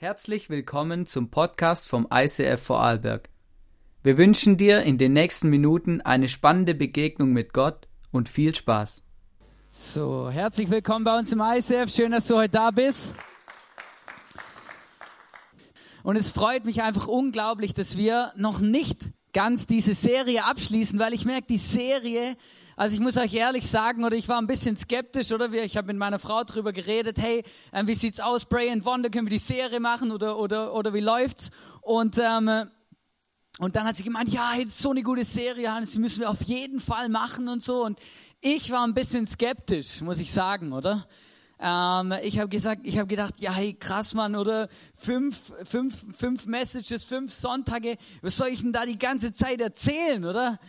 Herzlich willkommen zum Podcast vom ICF Vorarlberg. Wir wünschen dir in den nächsten Minuten eine spannende Begegnung mit Gott und viel Spaß. So, herzlich willkommen bei uns im ICF. Schön, dass du heute da bist. Und es freut mich einfach unglaublich, dass wir noch nicht ganz diese Serie abschließen, weil ich merke, die Serie also ich muss euch ehrlich sagen, oder ich war ein bisschen skeptisch, oder? Ich habe mit meiner Frau drüber geredet, hey, ähm, wie sieht's aus, Pray and Wonder, können wir die Serie machen oder, oder, oder wie läuft's? Und, ähm, und dann hat sie gemeint, ja, das ist so eine gute Serie, Hannes, die müssen wir auf jeden Fall machen und so. Und ich war ein bisschen skeptisch, muss ich sagen, oder? Ähm, ich habe gesagt, ich habe gedacht, ja, hey, krass, Mann, oder fünf, fünf, fünf Messages, fünf Sonntage, was soll ich denn da die ganze Zeit erzählen, oder?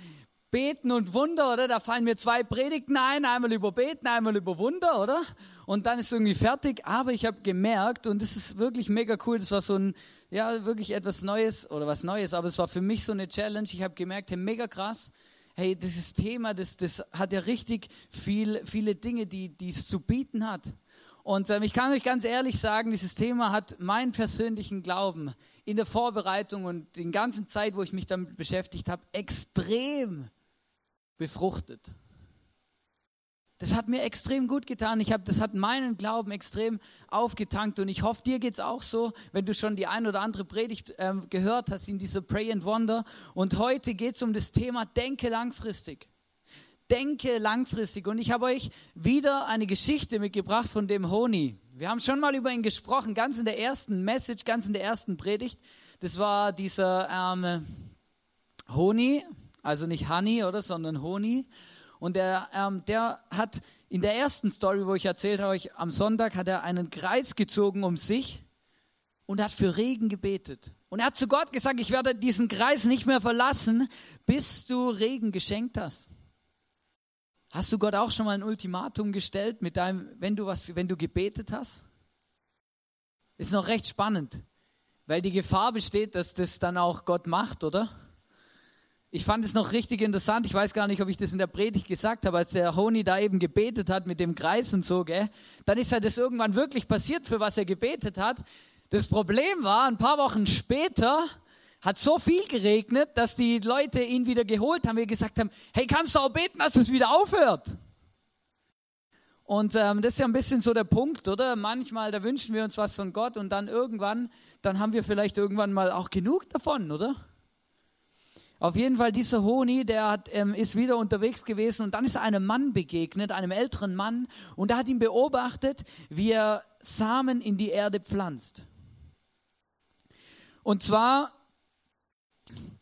Beten und Wunder, oder? Da fallen mir zwei Predigten ein, einmal über Beten, einmal über Wunder, oder? Und dann ist irgendwie fertig. Aber ich habe gemerkt, und das ist wirklich mega cool, das war so ein, ja, wirklich etwas Neues, oder was Neues, aber es war für mich so eine Challenge. Ich habe gemerkt, hey, mega krass, hey, dieses Thema, das, das hat ja richtig viel, viele Dinge, die, es zu bieten hat. Und ähm, ich kann euch ganz ehrlich sagen, dieses Thema hat meinen persönlichen Glauben in der Vorbereitung und die ganzen Zeit, wo ich mich damit beschäftigt habe, extrem befruchtet. Das hat mir extrem gut getan. Ich habe, das hat meinen Glauben extrem aufgetankt und ich hoffe, dir geht es auch so, wenn du schon die ein oder andere Predigt ähm, gehört hast in dieser Pray and Wonder. Und heute geht es um das Thema Denke langfristig. Denke langfristig. Und ich habe euch wieder eine Geschichte mitgebracht von dem Honi. Wir haben schon mal über ihn gesprochen, ganz in der ersten Message, ganz in der ersten Predigt. Das war dieser ähm, Honi, also nicht Honey, oder, sondern Honi. Und der, ähm, der hat in der ersten Story, wo ich erzählt habe, am Sonntag, hat er einen Kreis gezogen um sich und hat für Regen gebetet. Und er hat zu Gott gesagt, ich werde diesen Kreis nicht mehr verlassen, bis du Regen geschenkt hast. Hast du Gott auch schon mal ein Ultimatum gestellt, mit deinem, wenn du was, wenn du gebetet hast? Ist noch recht spannend, weil die Gefahr besteht, dass das dann auch Gott macht, oder? Ich fand es noch richtig interessant. Ich weiß gar nicht, ob ich das in der Predigt gesagt habe, als der Honi da eben gebetet hat mit dem Kreis und so, gell? Dann ist halt das irgendwann wirklich passiert, für was er gebetet hat. Das Problem war, ein paar Wochen später hat so viel geregnet, dass die Leute ihn wieder geholt haben, wir gesagt haben, hey, kannst du auch beten, dass es wieder aufhört? Und ähm, das ist ja ein bisschen so der Punkt, oder? Manchmal, da wünschen wir uns was von Gott und dann irgendwann, dann haben wir vielleicht irgendwann mal auch genug davon, oder? Auf jeden Fall, dieser Honi, der hat, ähm, ist wieder unterwegs gewesen und dann ist einem Mann begegnet, einem älteren Mann, und er hat ihn beobachtet, wie er Samen in die Erde pflanzt. Und zwar,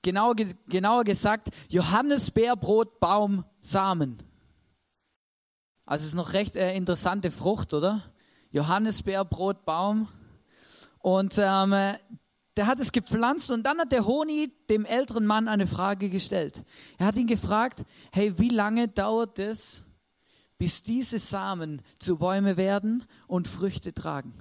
genauer, genauer gesagt, Johannisbeerbrotbaum Samen. Also ist noch recht äh, interessante Frucht, oder? Johannisbeerbrotbaum. Und ähm, der hat es gepflanzt und dann hat der Honi dem älteren Mann eine Frage gestellt. Er hat ihn gefragt, hey, wie lange dauert es, bis diese Samen zu Bäume werden und Früchte tragen?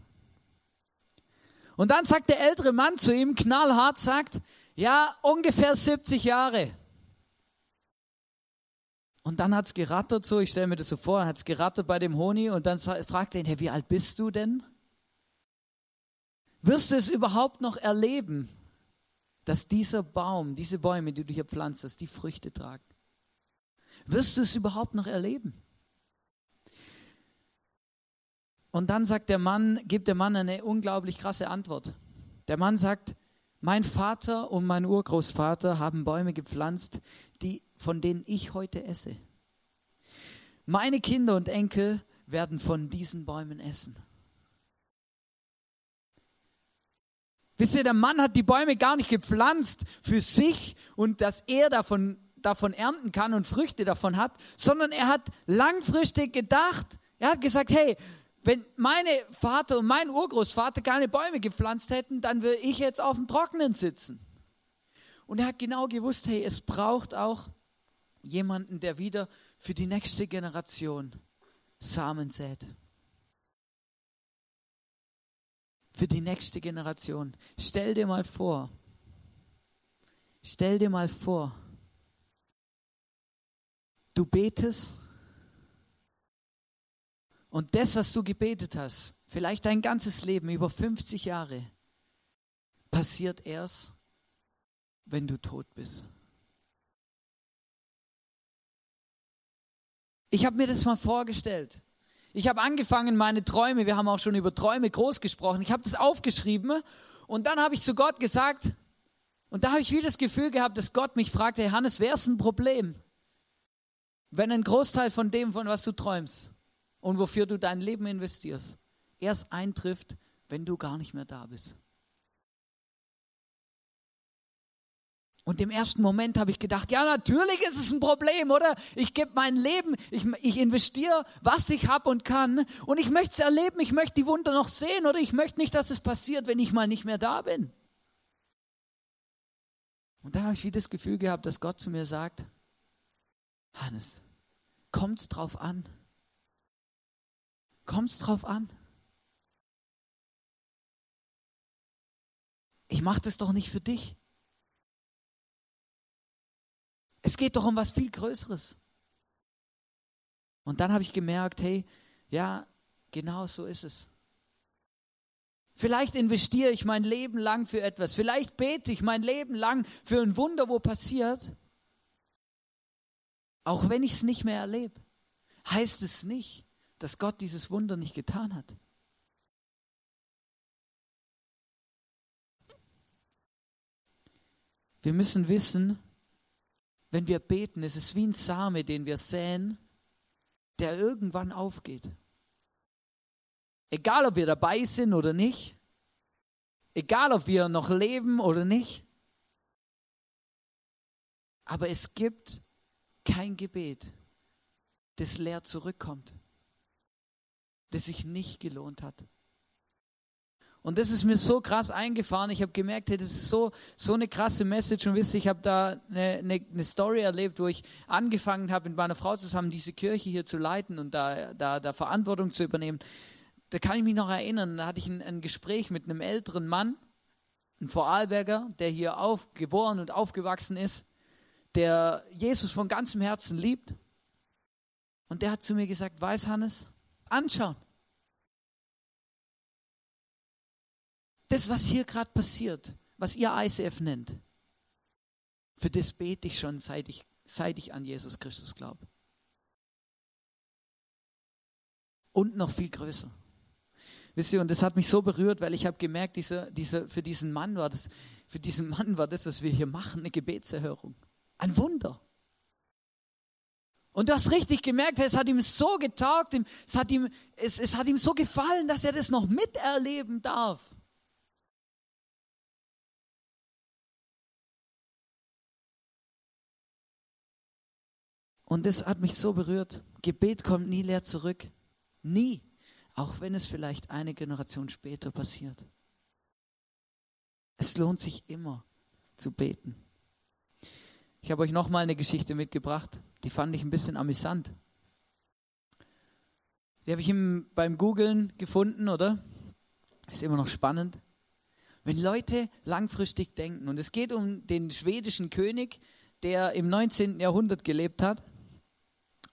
Und dann sagt der ältere Mann zu ihm, knallhart sagt, ja, ungefähr 70 Jahre. Und dann hat es gerattert so, ich stelle mir das so vor, hat es gerattert bei dem Honi und dann fragt er ihn, hey, wie alt bist du denn? Wirst du es überhaupt noch erleben, dass dieser Baum, diese Bäume, die du hier pflanzt, dass die Früchte tragen? Wirst du es überhaupt noch erleben? Und dann sagt der Mann, gibt der Mann eine unglaublich krasse Antwort. Der Mann sagt, mein Vater und mein Urgroßvater haben Bäume gepflanzt, die, von denen ich heute esse. Meine Kinder und Enkel werden von diesen Bäumen essen. Wisst ihr, der Mann hat die Bäume gar nicht gepflanzt für sich und dass er davon, davon ernten kann und Früchte davon hat, sondern er hat langfristig gedacht. Er hat gesagt, hey, wenn meine Vater und mein Urgroßvater keine Bäume gepflanzt hätten, dann würde ich jetzt auf dem Trockenen sitzen. Und er hat genau gewusst, hey, es braucht auch jemanden, der wieder für die nächste Generation Samen sät. Für die nächste Generation. Stell dir mal vor, stell dir mal vor, du betest und das, was du gebetet hast, vielleicht dein ganzes Leben, über 50 Jahre, passiert erst, wenn du tot bist. Ich habe mir das mal vorgestellt. Ich habe angefangen, meine Träume, wir haben auch schon über Träume groß gesprochen, ich habe das aufgeschrieben und dann habe ich zu Gott gesagt, und da habe ich wieder das Gefühl gehabt, dass Gott mich fragte, hey Hannes, wäre es ein Problem, wenn ein Großteil von dem, von was du träumst und wofür du dein Leben investierst, erst eintrifft, wenn du gar nicht mehr da bist? Und im ersten Moment habe ich gedacht, ja, natürlich ist es ein Problem, oder? Ich gebe mein Leben, ich, ich investiere, was ich habe und kann. Und ich möchte es erleben, ich möchte die Wunder noch sehen, oder ich möchte nicht, dass es passiert, wenn ich mal nicht mehr da bin. Und dann habe ich wieder das Gefühl gehabt, dass Gott zu mir sagt, Hannes, kommt's drauf an? Kommt's drauf an? Ich mache das doch nicht für dich. Es geht doch um was viel Größeres. Und dann habe ich gemerkt, hey, ja, genau so ist es. Vielleicht investiere ich mein Leben lang für etwas. Vielleicht bete ich mein Leben lang für ein Wunder, wo passiert. Auch wenn ich es nicht mehr erlebe, heißt es nicht, dass Gott dieses Wunder nicht getan hat. Wir müssen wissen, wenn wir beten, es ist wie ein Same, den wir säen, der irgendwann aufgeht. Egal, ob wir dabei sind oder nicht, egal, ob wir noch leben oder nicht, aber es gibt kein Gebet, das leer zurückkommt, das sich nicht gelohnt hat. Und das ist mir so krass eingefahren. Ich habe gemerkt, hey, das ist so, so eine krasse Message. Und wisst ihr, ich habe da eine, eine, eine, Story erlebt, wo ich angefangen habe, mit meiner Frau zusammen diese Kirche hier zu leiten und da, da, da Verantwortung zu übernehmen. Da kann ich mich noch erinnern, da hatte ich ein, ein Gespräch mit einem älteren Mann, ein Vorarlberger, der hier auf, geboren und aufgewachsen ist, der Jesus von ganzem Herzen liebt. Und der hat zu mir gesagt, weiß Hannes, anschauen. Das, was hier gerade passiert, was ihr ICF nennt, für das bete ich schon, seit ich, seit ich an Jesus Christus glaube. Und noch viel größer. Wisst ihr, und das hat mich so berührt, weil ich habe gemerkt, dieser, dieser, für diesen Mann war das, für diesen Mann war das, was wir hier machen, eine Gebetserhörung. Ein Wunder. Und du hast richtig gemerkt, es hat ihm so getaugt, es hat ihm, es, es hat ihm so gefallen, dass er das noch miterleben darf. Und das hat mich so berührt. Gebet kommt nie leer zurück. Nie. Auch wenn es vielleicht eine Generation später passiert. Es lohnt sich immer zu beten. Ich habe euch nochmal eine Geschichte mitgebracht, die fand ich ein bisschen amüsant. Die habe ich im, beim Googlen gefunden, oder? Ist immer noch spannend. Wenn Leute langfristig denken, und es geht um den schwedischen König, der im 19. Jahrhundert gelebt hat,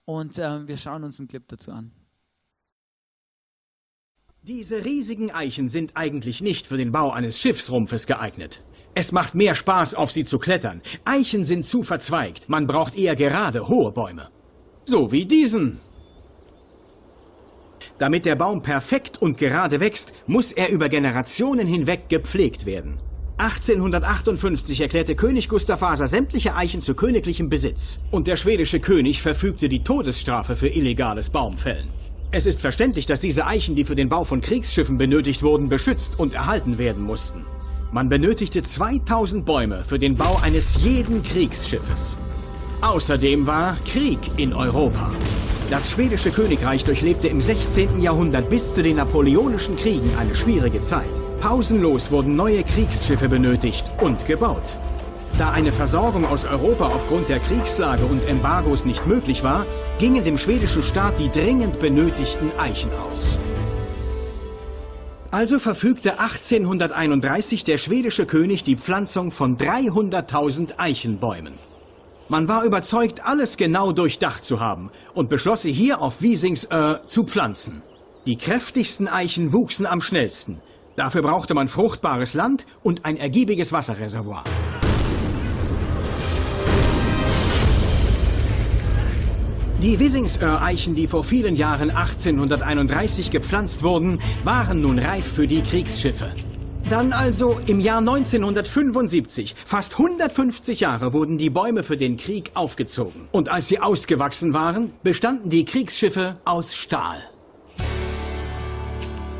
und äh, wir schauen uns einen Clip dazu an. Diese riesigen Eichen sind eigentlich nicht für den Bau eines Schiffsrumpfes geeignet. Es macht mehr Spaß, auf sie zu klettern. Eichen sind zu verzweigt. Man braucht eher gerade, hohe Bäume. So wie diesen. Damit der Baum perfekt und gerade wächst, muss er über Generationen hinweg gepflegt werden. 1858 erklärte König Gustav Vasa sämtliche Eichen zu königlichem Besitz. Und der schwedische König verfügte die Todesstrafe für illegales Baumfällen. Es ist verständlich, dass diese Eichen, die für den Bau von Kriegsschiffen benötigt wurden, beschützt und erhalten werden mussten. Man benötigte 2000 Bäume für den Bau eines jeden Kriegsschiffes. Außerdem war Krieg in Europa. Das schwedische Königreich durchlebte im 16. Jahrhundert bis zu den napoleonischen Kriegen eine schwierige Zeit. Pausenlos wurden neue Kriegsschiffe benötigt und gebaut. Da eine Versorgung aus Europa aufgrund der Kriegslage und Embargos nicht möglich war, gingen dem schwedischen Staat die dringend benötigten Eichen aus. Also verfügte 1831 der schwedische König die Pflanzung von 300.000 Eichenbäumen. Man war überzeugt, alles genau durchdacht zu haben und beschloss hier auf Wiesingsöhr zu pflanzen. Die kräftigsten Eichen wuchsen am schnellsten. Dafür brauchte man fruchtbares Land und ein ergiebiges Wasserreservoir. Die Wisingsöhr-Eichen, die vor vielen Jahren 1831 gepflanzt wurden, waren nun reif für die Kriegsschiffe. Dann also im Jahr 1975, fast 150 Jahre, wurden die Bäume für den Krieg aufgezogen. Und als sie ausgewachsen waren, bestanden die Kriegsschiffe aus Stahl.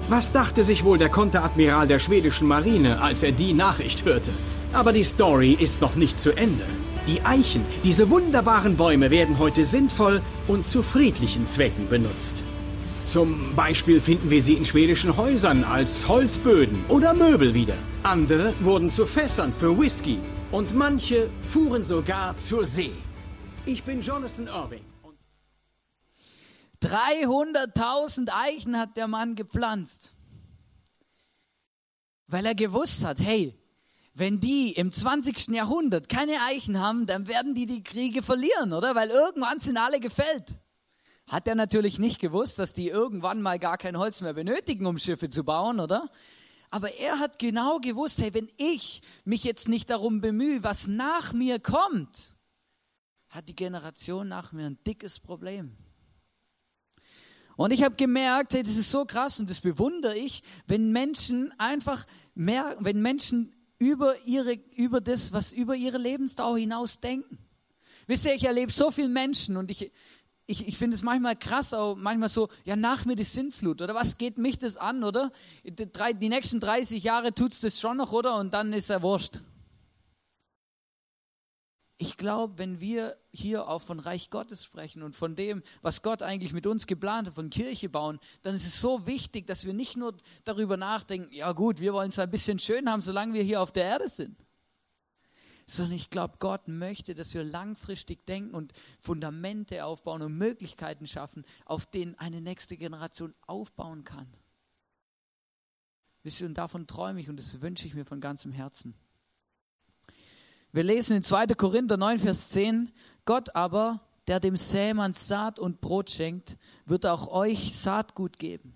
Was dachte sich wohl der Konteradmiral der schwedischen Marine, als er die Nachricht hörte? Aber die Story ist noch nicht zu Ende. Die Eichen, diese wunderbaren Bäume, werden heute sinnvoll und zu friedlichen Zwecken benutzt. Zum Beispiel finden wir sie in schwedischen Häusern als Holzböden oder Möbel wieder. Andere wurden zu Fässern für Whisky und manche fuhren sogar zur See. Ich bin Jonathan Irving. 300.000 Eichen hat der Mann gepflanzt. Weil er gewusst hat, hey, wenn die im 20. Jahrhundert keine Eichen haben, dann werden die die Kriege verlieren, oder? Weil irgendwann sind alle gefällt. Hat er natürlich nicht gewusst, dass die irgendwann mal gar kein Holz mehr benötigen, um Schiffe zu bauen, oder? Aber er hat genau gewusst, hey, wenn ich mich jetzt nicht darum bemühe, was nach mir kommt, hat die Generation nach mir ein dickes Problem. Und ich habe gemerkt, hey, das ist so krass und das bewundere ich, wenn Menschen einfach mehr, wenn Menschen über ihre, über das, was über ihre Lebensdauer hinaus denken. Wisst ihr, ich erlebe so viele Menschen und ich, ich, ich finde es manchmal krass, auch manchmal so, ja, nach mir die Sintflut, oder was geht mich das an, oder? Die, die nächsten 30 Jahre tut es das schon noch, oder? Und dann ist er wurscht. Ich glaube, wenn wir hier auch von Reich Gottes sprechen und von dem, was Gott eigentlich mit uns geplant hat, von Kirche bauen, dann ist es so wichtig, dass wir nicht nur darüber nachdenken, ja gut, wir wollen es ein bisschen schön haben, solange wir hier auf der Erde sind. Sondern ich glaube, Gott möchte, dass wir langfristig denken und Fundamente aufbauen und Möglichkeiten schaffen, auf denen eine nächste Generation aufbauen kann. Wisst ihr, und davon träume ich und das wünsche ich mir von ganzem Herzen. Wir lesen in 2. Korinther 9, Vers 10, Gott aber, der dem Sämann Saat und Brot schenkt, wird auch euch Saatgut geben.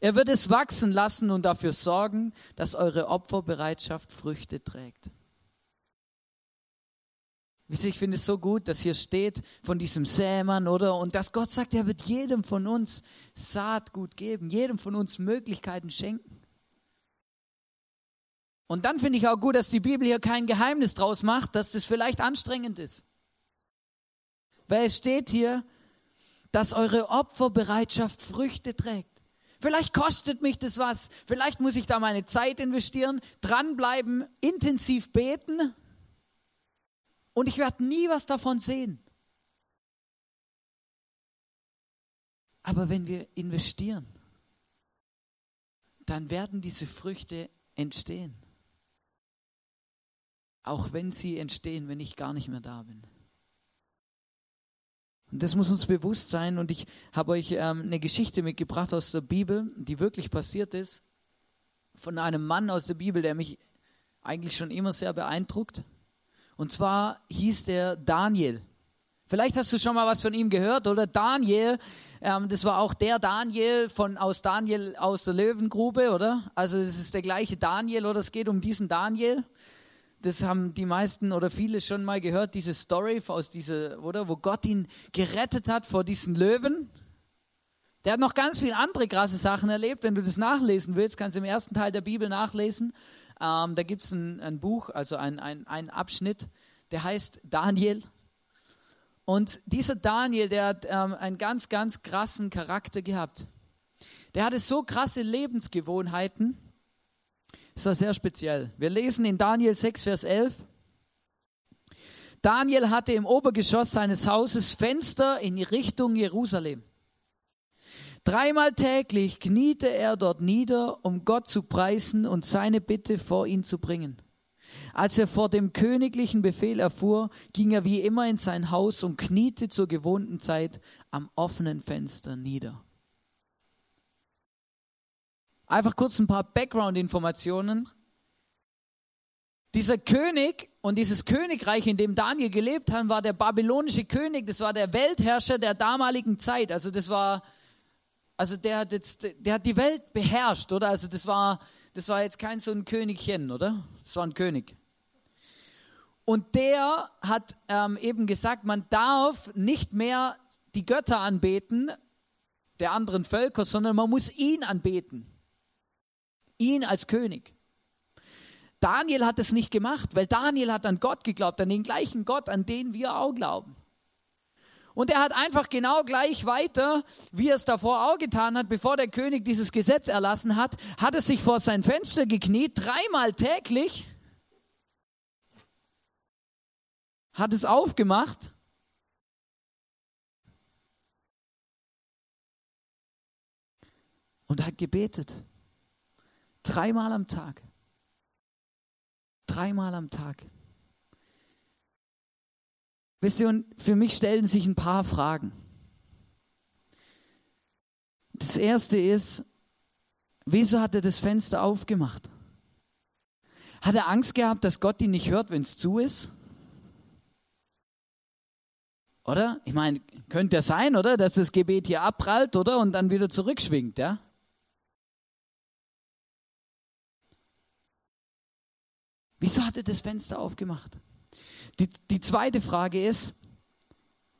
Er wird es wachsen lassen und dafür sorgen, dass eure Opferbereitschaft Früchte trägt. Ich finde es so gut, dass hier steht von diesem Sämann, oder? Und dass Gott sagt, er wird jedem von uns Saatgut geben, jedem von uns Möglichkeiten schenken. Und dann finde ich auch gut, dass die Bibel hier kein Geheimnis draus macht, dass das vielleicht anstrengend ist. Weil es steht hier, dass eure Opferbereitschaft Früchte trägt. Vielleicht kostet mich das was, vielleicht muss ich da meine Zeit investieren, dranbleiben, intensiv beten und ich werde nie was davon sehen. Aber wenn wir investieren, dann werden diese Früchte entstehen auch wenn sie entstehen, wenn ich gar nicht mehr da bin. Und das muss uns bewusst sein. Und ich habe euch ähm, eine Geschichte mitgebracht aus der Bibel, die wirklich passiert ist, von einem Mann aus der Bibel, der mich eigentlich schon immer sehr beeindruckt. Und zwar hieß der Daniel. Vielleicht hast du schon mal was von ihm gehört, oder? Daniel, ähm, das war auch der Daniel von, aus Daniel aus der Löwengrube, oder? Also es ist der gleiche Daniel, oder es geht um diesen Daniel das haben die meisten oder viele schon mal gehört, diese Story aus dieser, oder, wo Gott ihn gerettet hat vor diesen Löwen. Der hat noch ganz viele andere krasse Sachen erlebt. Wenn du das nachlesen willst, kannst du im ersten Teil der Bibel nachlesen. Ähm, da gibt es ein, ein, Buch, also ein, ein, ein Abschnitt, der heißt Daniel. Und dieser Daniel, der hat ähm, einen ganz, ganz krassen Charakter gehabt. Der hatte so krasse Lebensgewohnheiten, ist das sehr speziell. Wir lesen in Daniel 6, Vers 11. Daniel hatte im Obergeschoss seines Hauses Fenster in Richtung Jerusalem. Dreimal täglich kniete er dort nieder, um Gott zu preisen und seine Bitte vor ihn zu bringen. Als er vor dem königlichen Befehl erfuhr, ging er wie immer in sein Haus und kniete zur gewohnten Zeit am offenen Fenster nieder. Einfach kurz ein paar Background-Informationen. Dieser König und dieses Königreich, in dem Daniel gelebt hat, war der babylonische König. Das war der Weltherrscher der damaligen Zeit. Also das war also der hat jetzt, der hat die Welt beherrscht, oder? Also das war, das war jetzt kein so ein Königchen, oder? Das war ein König. Und der hat ähm, eben gesagt, man darf nicht mehr die Götter anbeten der anderen Völker, sondern man muss ihn anbeten. Ihn als König. Daniel hat es nicht gemacht, weil Daniel hat an Gott geglaubt, an den gleichen Gott, an den wir auch glauben. Und er hat einfach genau gleich weiter, wie er es davor auch getan hat, bevor der König dieses Gesetz erlassen hat, hat er sich vor sein Fenster gekniet, dreimal täglich, hat es aufgemacht und hat gebetet. Dreimal am Tag. Dreimal am Tag. Wisst ihr, und für mich stellen sich ein paar Fragen. Das erste ist, wieso hat er das Fenster aufgemacht? Hat er Angst gehabt, dass Gott ihn nicht hört, wenn es zu ist? Oder? Ich meine, könnte ja sein, oder? Dass das Gebet hier abprallt, oder? Und dann wieder zurückschwingt, ja? Wieso hat er das Fenster aufgemacht? Die, die zweite Frage ist,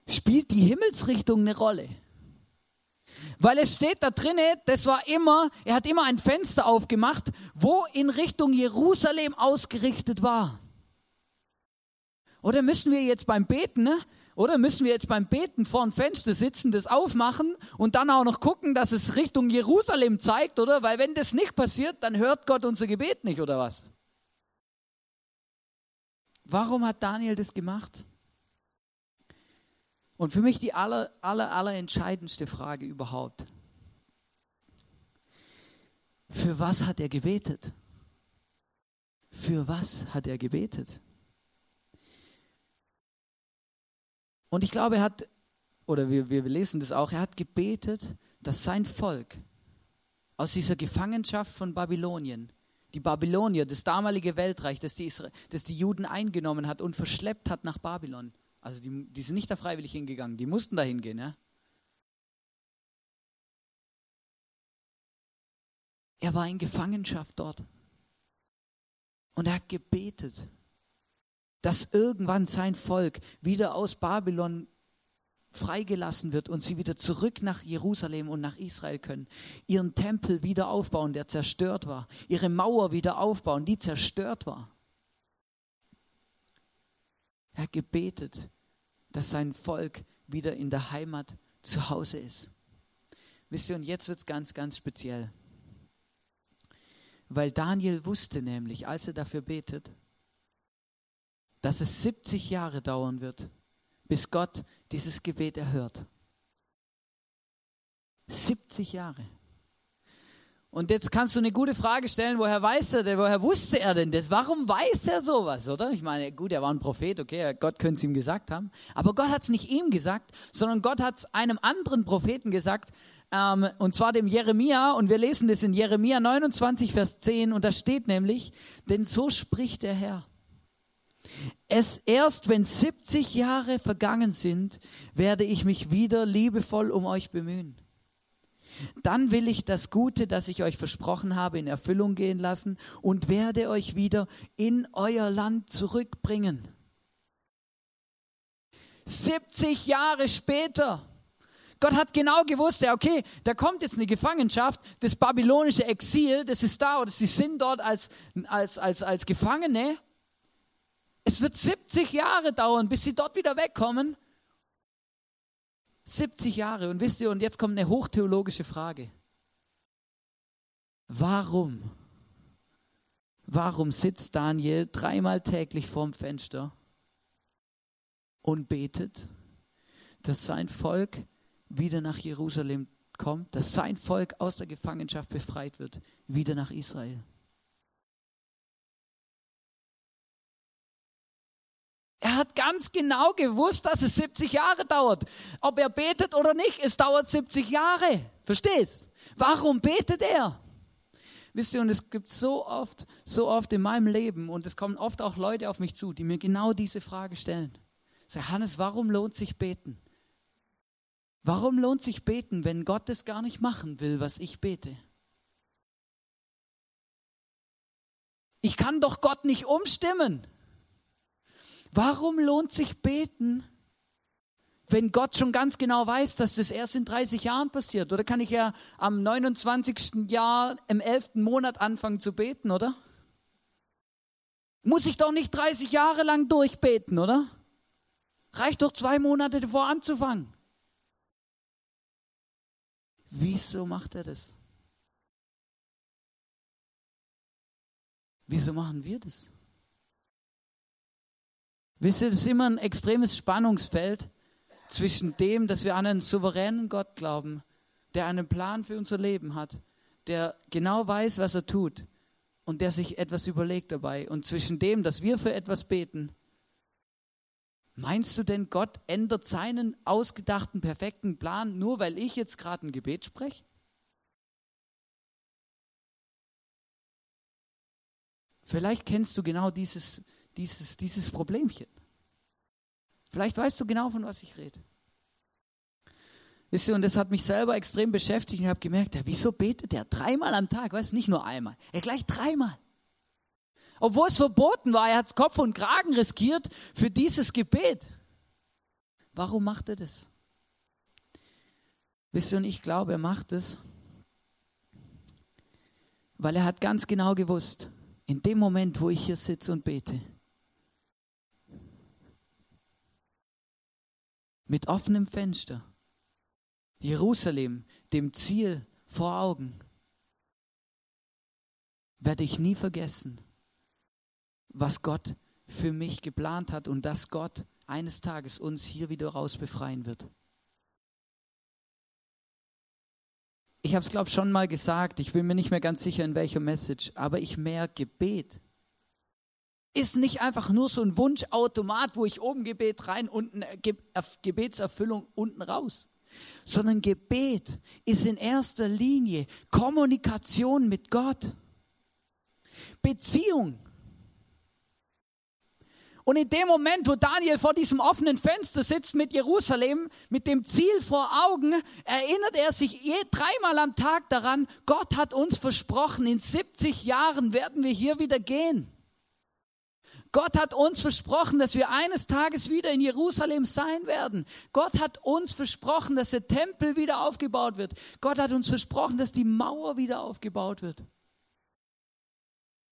spielt die Himmelsrichtung eine Rolle? Weil es steht da drinnen, das war immer, er hat immer ein Fenster aufgemacht, wo in Richtung Jerusalem ausgerichtet war. Oder müssen wir jetzt beim Beten, ne? oder müssen wir jetzt beim Beten vor dem Fenster sitzen, das aufmachen und dann auch noch gucken, dass es Richtung Jerusalem zeigt, oder? Weil wenn das nicht passiert, dann hört Gott unser Gebet nicht, oder was? Warum hat Daniel das gemacht? Und für mich die aller, aller, aller entscheidendste Frage überhaupt. Für was hat er gebetet? Für was hat er gebetet? Und ich glaube, er hat, oder wir, wir lesen das auch, er hat gebetet, dass sein Volk aus dieser Gefangenschaft von Babylonien die Babylonier, das damalige Weltreich, das die, das die Juden eingenommen hat und verschleppt hat nach Babylon. Also die, die sind nicht da freiwillig hingegangen, die mussten da hingehen. Ja? Er war in Gefangenschaft dort. Und er hat gebetet, dass irgendwann sein Volk wieder aus Babylon freigelassen wird und sie wieder zurück nach Jerusalem und nach Israel können, ihren Tempel wieder aufbauen, der zerstört war, ihre Mauer wieder aufbauen, die zerstört war. Er hat gebetet, dass sein Volk wieder in der Heimat zu Hause ist. Wisst ihr, und jetzt wird es ganz, ganz speziell. Weil Daniel wusste nämlich, als er dafür betet, dass es 70 Jahre dauern wird, bis Gott dieses Gebet erhört. 70 Jahre. Und jetzt kannst du eine gute Frage stellen, woher weiß er denn, woher wusste er denn das? Warum weiß er sowas, oder? Ich meine, gut, er war ein Prophet, okay, Gott könnte es ihm gesagt haben. Aber Gott hat es nicht ihm gesagt, sondern Gott hat es einem anderen Propheten gesagt, ähm, und zwar dem Jeremia. Und wir lesen das in Jeremia 29, Vers 10, und da steht nämlich, denn so spricht der Herr. Es erst, wenn 70 Jahre vergangen sind, werde ich mich wieder liebevoll um euch bemühen. Dann will ich das Gute, das ich euch versprochen habe, in Erfüllung gehen lassen und werde euch wieder in euer Land zurückbringen. 70 Jahre später. Gott hat genau gewusst, ja, okay, da kommt jetzt eine Gefangenschaft, das babylonische Exil, das ist da oder sie sind dort als, als, als, als Gefangene. Es wird 70 Jahre dauern, bis sie dort wieder wegkommen. 70 Jahre. Und wisst ihr, und jetzt kommt eine hochtheologische Frage. Warum? Warum sitzt Daniel dreimal täglich vorm Fenster und betet, dass sein Volk wieder nach Jerusalem kommt, dass sein Volk aus der Gefangenschaft befreit wird, wieder nach Israel? Er hat ganz genau gewusst, dass es 70 Jahre dauert. Ob er betet oder nicht, es dauert 70 Jahre. Verstehst? Warum betet er? Wisst ihr, und es gibt so oft, so oft in meinem Leben, und es kommen oft auch Leute auf mich zu, die mir genau diese Frage stellen. Sag, Hannes, warum lohnt sich beten? Warum lohnt sich beten, wenn Gott es gar nicht machen will, was ich bete? Ich kann doch Gott nicht umstimmen. Warum lohnt sich beten, wenn Gott schon ganz genau weiß, dass das erst in 30 Jahren passiert? Oder kann ich ja am 29. Jahr im 11. Monat anfangen zu beten, oder? Muss ich doch nicht 30 Jahre lang durchbeten, oder? Reicht doch zwei Monate davor anzufangen. Wieso macht er das? Wieso machen wir das? Wisst ihr, das ist immer ein extremes Spannungsfeld zwischen dem, dass wir an einen souveränen Gott glauben, der einen Plan für unser Leben hat, der genau weiß, was er tut und der sich etwas überlegt dabei, und zwischen dem, dass wir für etwas beten. Meinst du denn, Gott ändert seinen ausgedachten, perfekten Plan, nur weil ich jetzt gerade ein Gebet spreche? Vielleicht kennst du genau dieses, dieses, dieses Problemchen. Vielleicht weißt du genau, von was ich rede. Wisst ihr, und das hat mich selber extrem beschäftigt und ich habe gemerkt, ja, wieso betet er dreimal am Tag? Weißt du, nicht nur einmal, er gleich dreimal. Obwohl es verboten war, er hat Kopf und Kragen riskiert für dieses Gebet. Warum macht er das? Wisst ihr, und ich glaube, er macht es, weil er hat ganz genau gewusst, in dem Moment, wo ich hier sitze und bete, mit offenem Fenster, Jerusalem, dem Ziel vor Augen, werde ich nie vergessen, was Gott für mich geplant hat und dass Gott eines Tages uns hier wieder raus befreien wird. ich habe es, glaube ich, schon mal gesagt, ich bin mir nicht mehr ganz sicher, in welcher Message, aber ich merke, Gebet ist nicht einfach nur so ein Wunschautomat, wo ich oben Gebet rein, unten äh, Gebetserfüllung unten raus, sondern Gebet ist in erster Linie Kommunikation mit Gott, Beziehung. Und in dem Moment, wo Daniel vor diesem offenen Fenster sitzt mit Jerusalem, mit dem Ziel vor Augen, erinnert er sich je, dreimal am Tag daran, Gott hat uns versprochen, in 70 Jahren werden wir hier wieder gehen. Gott hat uns versprochen, dass wir eines Tages wieder in Jerusalem sein werden. Gott hat uns versprochen, dass der Tempel wieder aufgebaut wird. Gott hat uns versprochen, dass die Mauer wieder aufgebaut wird.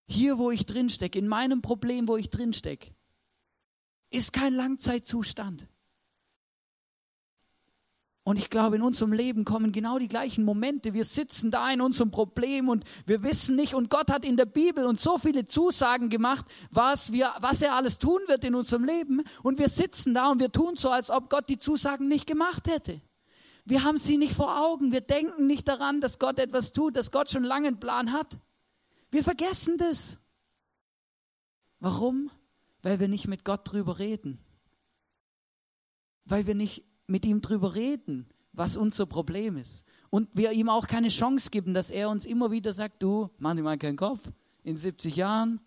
Hier, wo ich drinstecke, in meinem Problem, wo ich drinstecke ist kein Langzeitzustand. Und ich glaube, in unserem Leben kommen genau die gleichen Momente. Wir sitzen da in unserem Problem und wir wissen nicht. Und Gott hat in der Bibel uns so viele Zusagen gemacht, was, wir, was er alles tun wird in unserem Leben. Und wir sitzen da und wir tun so, als ob Gott die Zusagen nicht gemacht hätte. Wir haben sie nicht vor Augen. Wir denken nicht daran, dass Gott etwas tut, dass Gott schon lange einen Plan hat. Wir vergessen das. Warum? Weil wir nicht mit Gott drüber reden. Weil wir nicht mit ihm drüber reden, was unser Problem ist. Und wir ihm auch keine Chance geben, dass er uns immer wieder sagt, du, mach dir mal keinen Kopf, in 70 Jahren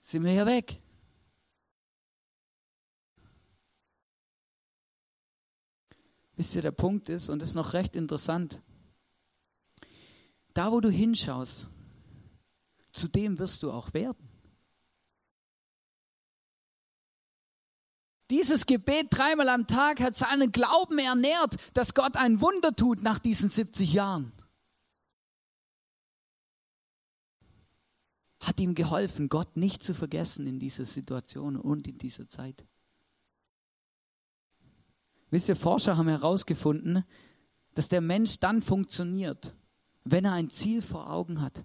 sind wir hier weg. Wisst ihr, der Punkt ist, und das ist noch recht interessant, da wo du hinschaust, zu dem wirst du auch werden. Dieses Gebet dreimal am Tag hat seinen Glauben ernährt, dass Gott ein Wunder tut nach diesen 70 Jahren. Hat ihm geholfen, Gott nicht zu vergessen in dieser Situation und in dieser Zeit. Wisst ihr, Forscher haben herausgefunden, dass der Mensch dann funktioniert, wenn er ein Ziel vor Augen hat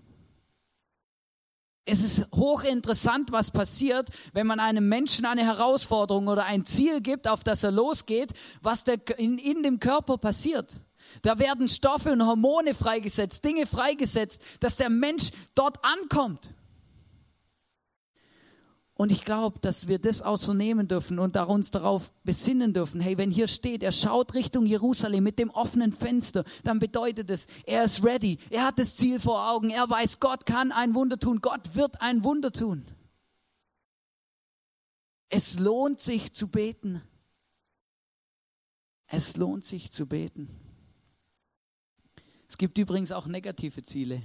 es ist hochinteressant, was passiert, wenn man einem Menschen eine Herausforderung oder ein Ziel gibt, auf das er losgeht, was in, in dem Körper passiert. Da werden Stoffe und Hormone freigesetzt, Dinge freigesetzt, dass der Mensch dort ankommt. Und ich glaube, dass wir das auch so nehmen dürfen und uns darauf besinnen dürfen. Hey, wenn hier steht, er schaut Richtung Jerusalem mit dem offenen Fenster, dann bedeutet es, er ist ready. Er hat das Ziel vor Augen. Er weiß, Gott kann ein Wunder tun. Gott wird ein Wunder tun. Es lohnt sich zu beten. Es lohnt sich zu beten. Es gibt übrigens auch negative Ziele.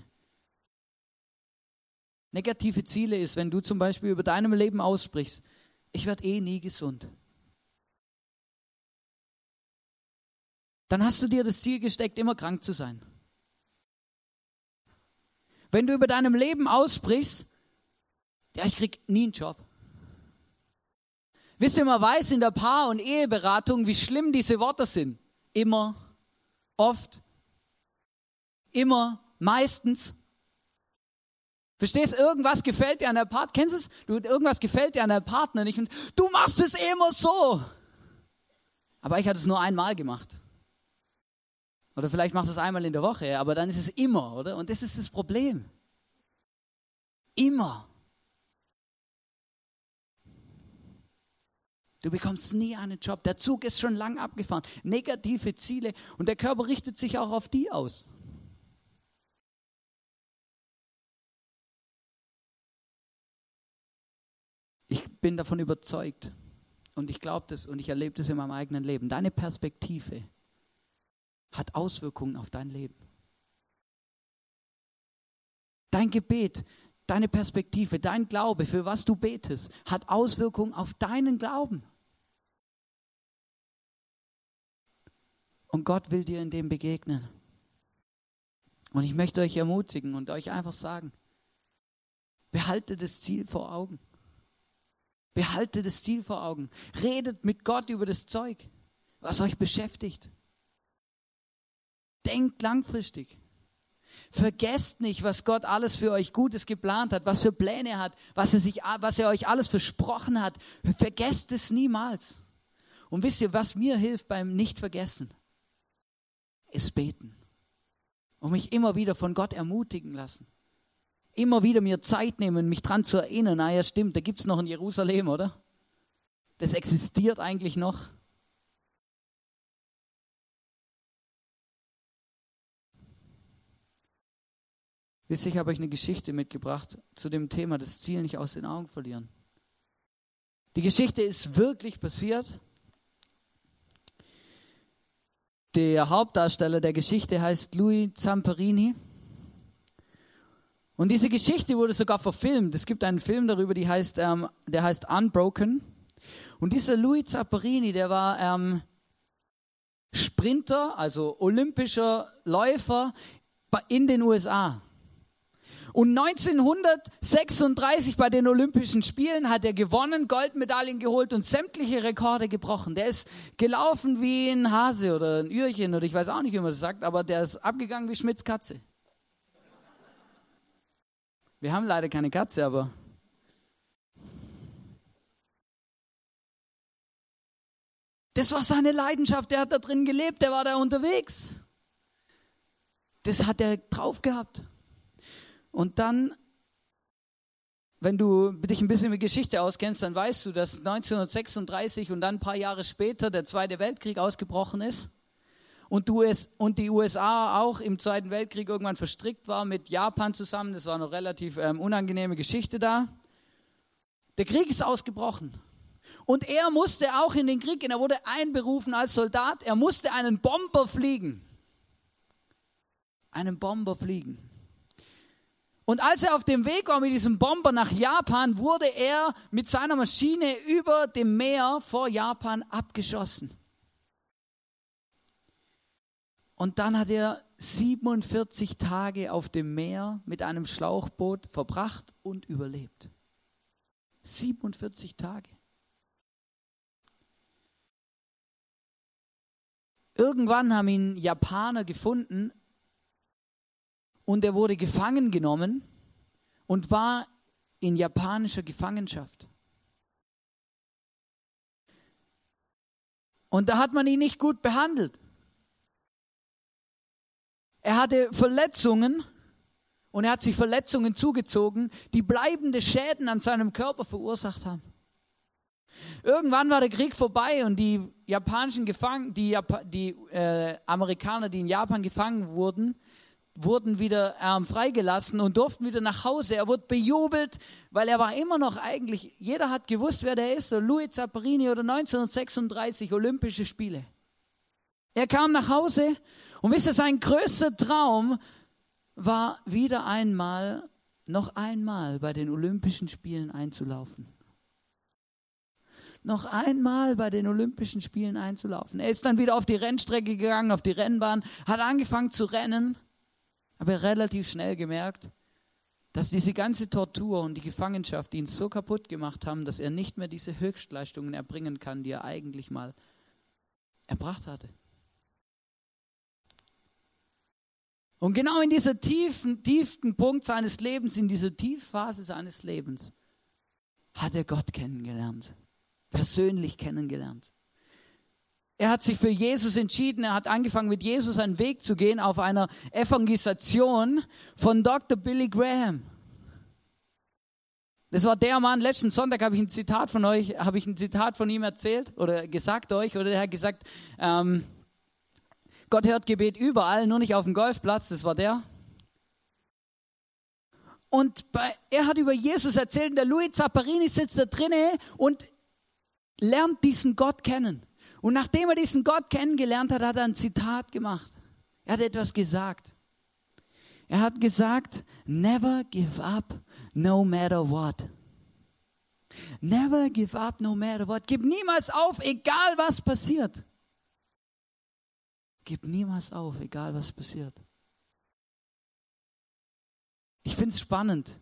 Negative Ziele ist, wenn du zum Beispiel über deinem Leben aussprichst, ich werde eh nie gesund. Dann hast du dir das Ziel gesteckt, immer krank zu sein. Wenn du über deinem Leben aussprichst, ja, ich krieg nie einen Job. Wisst ihr, man weiß in der Paar- und Eheberatung, wie schlimm diese Worte sind. Immer, oft, immer, meistens. Verstehst, irgendwas gefällt dir an der Partner, kennst du es? Du, irgendwas gefällt dir an der Partner nicht und du machst es immer so. Aber ich hatte es nur einmal gemacht. Oder vielleicht machst du es einmal in der Woche, aber dann ist es immer, oder? Und das ist das Problem. Immer. Du bekommst nie einen Job. Der Zug ist schon lang abgefahren. Negative Ziele und der Körper richtet sich auch auf die aus. Bin davon überzeugt und ich glaube das und ich erlebe das in meinem eigenen Leben. Deine Perspektive hat Auswirkungen auf dein Leben. Dein Gebet, deine Perspektive, dein Glaube, für was du betest, hat Auswirkungen auf deinen Glauben. Und Gott will dir in dem begegnen. Und ich möchte euch ermutigen und euch einfach sagen, behalte das Ziel vor Augen. Behalte das Ziel vor Augen. Redet mit Gott über das Zeug, was euch beschäftigt. Denkt langfristig. Vergesst nicht, was Gott alles für euch Gutes geplant hat, was für Pläne er hat, was er, sich, was er euch alles versprochen hat. Vergesst es niemals. Und wisst ihr, was mir hilft beim Nichtvergessen? Ist beten. Und mich immer wieder von Gott ermutigen lassen. Immer wieder mir Zeit nehmen, mich dran zu erinnern. Ah ja, stimmt, da gibt es noch ein Jerusalem, oder? Das existiert eigentlich noch. Wisst ihr, ich habe euch eine Geschichte mitgebracht zu dem Thema, das Ziel nicht aus den Augen verlieren. Die Geschichte ist wirklich passiert. Der Hauptdarsteller der Geschichte heißt Louis Zamperini. Und diese Geschichte wurde sogar verfilmt. Es gibt einen Film darüber, heißt, ähm, der heißt Unbroken. Und dieser Louis Zamperini, der war ähm, Sprinter, also olympischer Läufer in den USA. Und 1936 bei den Olympischen Spielen hat er gewonnen, Goldmedaillen geholt und sämtliche Rekorde gebrochen. Der ist gelaufen wie ein Hase oder ein Ührchen oder ich weiß auch nicht, wie man das sagt, aber der ist abgegangen wie Schmidts Katze. Wir haben leider keine Katze, aber das war seine Leidenschaft. Der hat da drin gelebt, der war da unterwegs. Das hat er drauf gehabt. Und dann, wenn du dich ein bisschen mit Geschichte auskennst, dann weißt du, dass 1936 und dann ein paar Jahre später der Zweite Weltkrieg ausgebrochen ist. Und, du es, und die USA auch im Zweiten Weltkrieg irgendwann verstrickt war mit Japan zusammen. Das war eine relativ ähm, unangenehme Geschichte da. Der Krieg ist ausgebrochen. Und er musste auch in den Krieg gehen. Er wurde einberufen als Soldat. Er musste einen Bomber fliegen. Einen Bomber fliegen. Und als er auf dem Weg war mit diesem Bomber nach Japan, wurde er mit seiner Maschine über dem Meer vor Japan abgeschossen. Und dann hat er 47 Tage auf dem Meer mit einem Schlauchboot verbracht und überlebt. 47 Tage. Irgendwann haben ihn Japaner gefunden und er wurde gefangen genommen und war in japanischer Gefangenschaft. Und da hat man ihn nicht gut behandelt. Er hatte Verletzungen und er hat sich Verletzungen zugezogen, die bleibende Schäden an seinem Körper verursacht haben. Irgendwann war der Krieg vorbei und die japanischen Gefangenen, die, Jap die äh, Amerikaner, die in Japan gefangen wurden, wurden wieder ähm, freigelassen und durften wieder nach Hause. Er wurde bejubelt, weil er war immer noch eigentlich, jeder hat gewusst, wer der ist, so Louis Zapparini oder 1936 Olympische Spiele. Er kam nach Hause und wisst ihr, sein größter Traum war wieder einmal, noch einmal bei den Olympischen Spielen einzulaufen. Noch einmal bei den Olympischen Spielen einzulaufen. Er ist dann wieder auf die Rennstrecke gegangen, auf die Rennbahn, hat angefangen zu rennen, aber relativ schnell gemerkt, dass diese ganze Tortur und die Gefangenschaft ihn so kaputt gemacht haben, dass er nicht mehr diese Höchstleistungen erbringen kann, die er eigentlich mal erbracht hatte. Und genau in dieser tiefen, tiefsten Punkt seines Lebens, in dieser Tiefphase seines Lebens, hat er Gott kennengelernt, persönlich kennengelernt. Er hat sich für Jesus entschieden, er hat angefangen mit Jesus einen Weg zu gehen auf einer Evangelisation von Dr. Billy Graham. Das war der Mann, letzten Sonntag habe ich ein Zitat von euch, habe ich ein Zitat von ihm erzählt oder gesagt euch, oder er hat gesagt, ähm, Gott hört Gebet überall, nur nicht auf dem Golfplatz, das war der. Und bei, er hat über Jesus erzählt, der Louis Zapparini sitzt da drinnen und lernt diesen Gott kennen. Und nachdem er diesen Gott kennengelernt hat, hat er ein Zitat gemacht. Er hat etwas gesagt. Er hat gesagt, never give up no matter what. Never give up no matter what. Gib niemals auf, egal was passiert. Gib niemals auf, egal was passiert. Ich finde es spannend,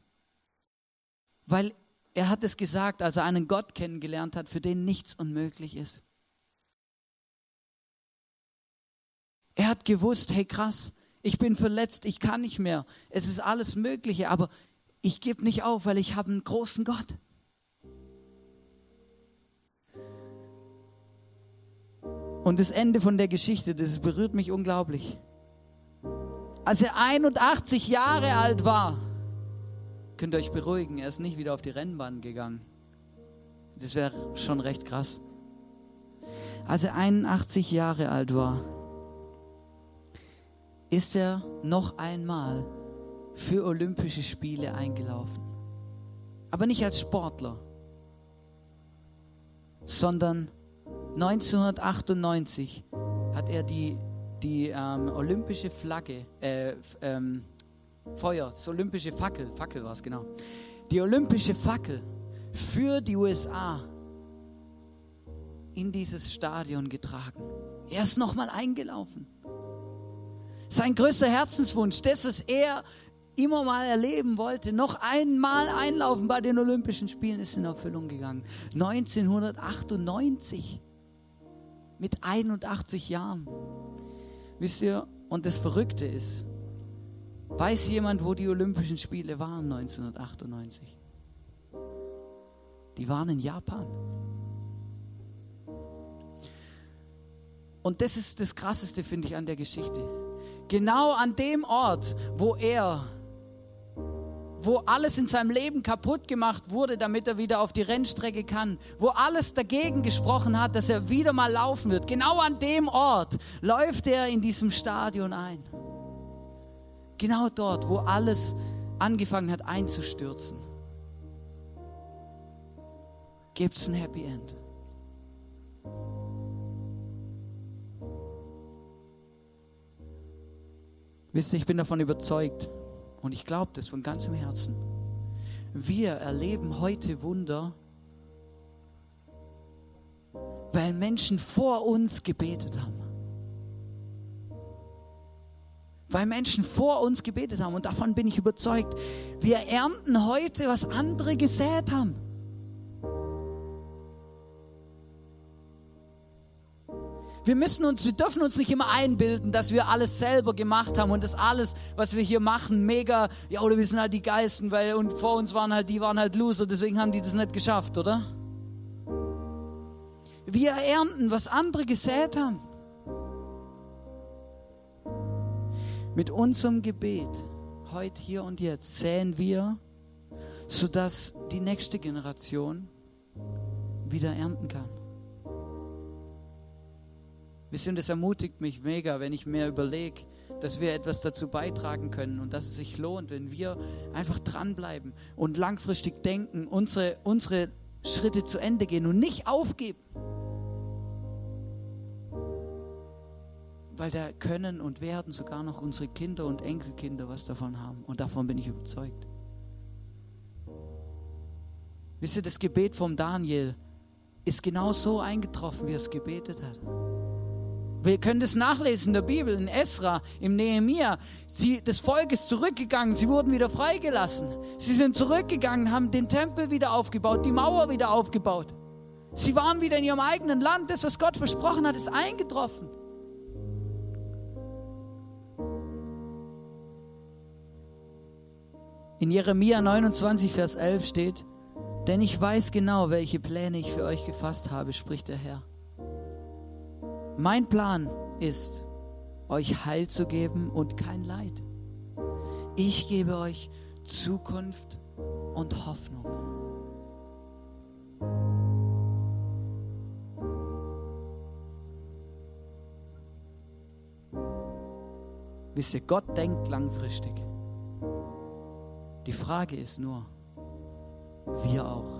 weil er hat es gesagt, als er einen Gott kennengelernt hat, für den nichts unmöglich ist. Er hat gewusst, hey krass, ich bin verletzt, ich kann nicht mehr, es ist alles Mögliche, aber ich gebe nicht auf, weil ich habe einen großen Gott. Und das Ende von der Geschichte, das berührt mich unglaublich. Als er 81 Jahre alt war, könnt ihr euch beruhigen, er ist nicht wieder auf die Rennbahn gegangen. Das wäre schon recht krass. Als er 81 Jahre alt war, ist er noch einmal für Olympische Spiele eingelaufen. Aber nicht als Sportler, sondern 1998 hat er die, die ähm, olympische Flagge, äh, ähm, Feuer, das olympische Fackel, Fackel war es genau, die olympische Fackel für die USA in dieses Stadion getragen. Er ist nochmal eingelaufen. Sein größter Herzenswunsch, das, was er immer mal erleben wollte, noch einmal einlaufen bei den Olympischen Spielen, ist in Erfüllung gegangen. 1998 mit 81 Jahren. Wisst ihr, und das Verrückte ist, weiß jemand, wo die Olympischen Spiele waren 1998? Die waren in Japan. Und das ist das Krasseste, finde ich, an der Geschichte. Genau an dem Ort, wo er wo alles in seinem Leben kaputt gemacht wurde, damit er wieder auf die Rennstrecke kann, wo alles dagegen gesprochen hat, dass er wieder mal laufen wird. Genau an dem Ort läuft er in diesem Stadion ein. Genau dort, wo alles angefangen hat einzustürzen. Gibt es ein Happy End. Wisst ihr, ich bin davon überzeugt, und ich glaube das von ganzem Herzen. Wir erleben heute Wunder, weil Menschen vor uns gebetet haben. Weil Menschen vor uns gebetet haben. Und davon bin ich überzeugt. Wir ernten heute, was andere gesät haben. Wir müssen uns, wir dürfen uns nicht immer einbilden, dass wir alles selber gemacht haben und das alles, was wir hier machen, mega, ja, oder wir sind halt die Geisten, weil, und vor uns waren halt, die waren halt Loser, deswegen haben die das nicht geschafft, oder? Wir ernten, was andere gesät haben. Mit unserem Gebet, heute, hier und jetzt, säen wir, sodass die nächste Generation wieder ernten kann. Wisst ihr, und das ermutigt mich mega, wenn ich mir überlege, dass wir etwas dazu beitragen können und dass es sich lohnt, wenn wir einfach dranbleiben und langfristig denken, unsere, unsere Schritte zu Ende gehen und nicht aufgeben. weil da können und werden sogar noch unsere Kinder und Enkelkinder was davon haben. Und davon bin ich überzeugt. Wisst ihr, das Gebet vom Daniel ist genau so eingetroffen, wie er es gebetet hat. Wir können das nachlesen in der Bibel, in Esra, im Nehemia. Sie, das Volk ist zurückgegangen, sie wurden wieder freigelassen. Sie sind zurückgegangen, haben den Tempel wieder aufgebaut, die Mauer wieder aufgebaut. Sie waren wieder in ihrem eigenen Land. Das, was Gott versprochen hat, ist eingetroffen. In Jeremia 29, Vers 11 steht, denn ich weiß genau, welche Pläne ich für euch gefasst habe, spricht der Herr. Mein Plan ist, euch Heil zu geben und kein Leid. Ich gebe euch Zukunft und Hoffnung. Wisst ihr, Gott denkt langfristig. Die Frage ist nur, wir auch.